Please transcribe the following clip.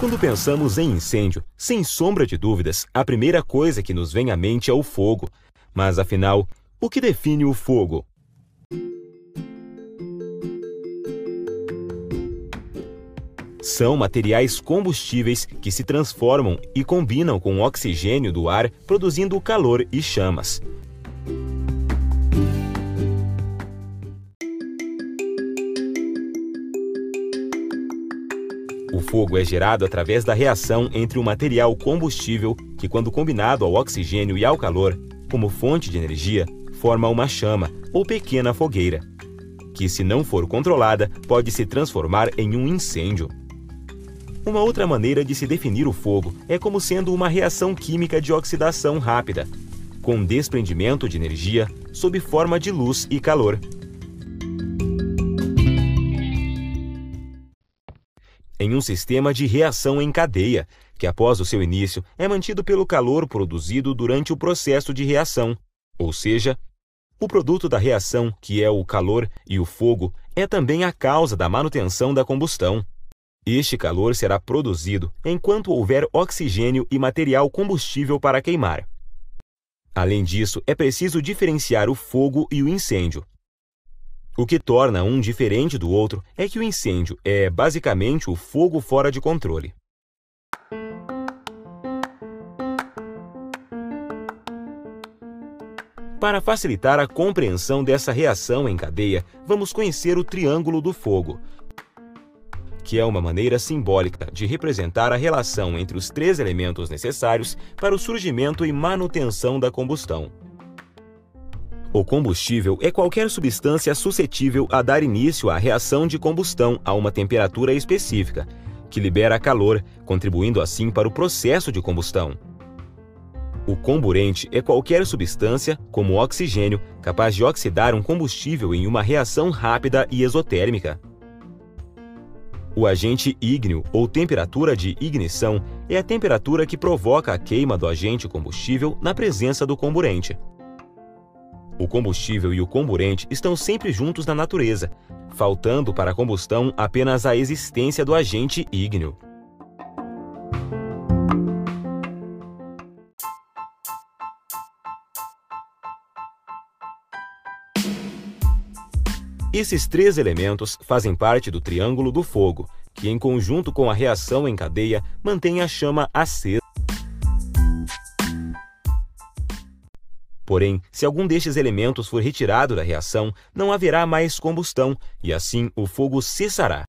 Quando pensamos em incêndio, sem sombra de dúvidas, a primeira coisa que nos vem à mente é o fogo. Mas afinal, o que define o fogo? São materiais combustíveis que se transformam e combinam com o oxigênio do ar, produzindo calor e chamas. O fogo é gerado através da reação entre o material combustível, que, quando combinado ao oxigênio e ao calor, como fonte de energia, forma uma chama ou pequena fogueira, que, se não for controlada, pode se transformar em um incêndio. Uma outra maneira de se definir o fogo é como sendo uma reação química de oxidação rápida, com desprendimento de energia sob forma de luz e calor. Em um sistema de reação em cadeia, que após o seu início é mantido pelo calor produzido durante o processo de reação, ou seja, o produto da reação, que é o calor e o fogo, é também a causa da manutenção da combustão. Este calor será produzido enquanto houver oxigênio e material combustível para queimar. Além disso, é preciso diferenciar o fogo e o incêndio. O que torna um diferente do outro é que o incêndio é basicamente o fogo fora de controle. Para facilitar a compreensão dessa reação em cadeia, vamos conhecer o triângulo do fogo, que é uma maneira simbólica de representar a relação entre os três elementos necessários para o surgimento e manutenção da combustão. O combustível é qualquer substância suscetível a dar início à reação de combustão a uma temperatura específica, que libera calor, contribuindo assim para o processo de combustão. O comburente é qualquer substância, como o oxigênio, capaz de oxidar um combustível em uma reação rápida e exotérmica. O agente ígneo ou temperatura de ignição é a temperatura que provoca a queima do agente combustível na presença do comburente. O combustível e o comburente estão sempre juntos na natureza, faltando para a combustão apenas a existência do agente ígneo. Esses três elementos fazem parte do triângulo do fogo, que, em conjunto com a reação em cadeia, mantém a chama acesa. Porém, se algum destes elementos for retirado da reação, não haverá mais combustão e assim o fogo cessará.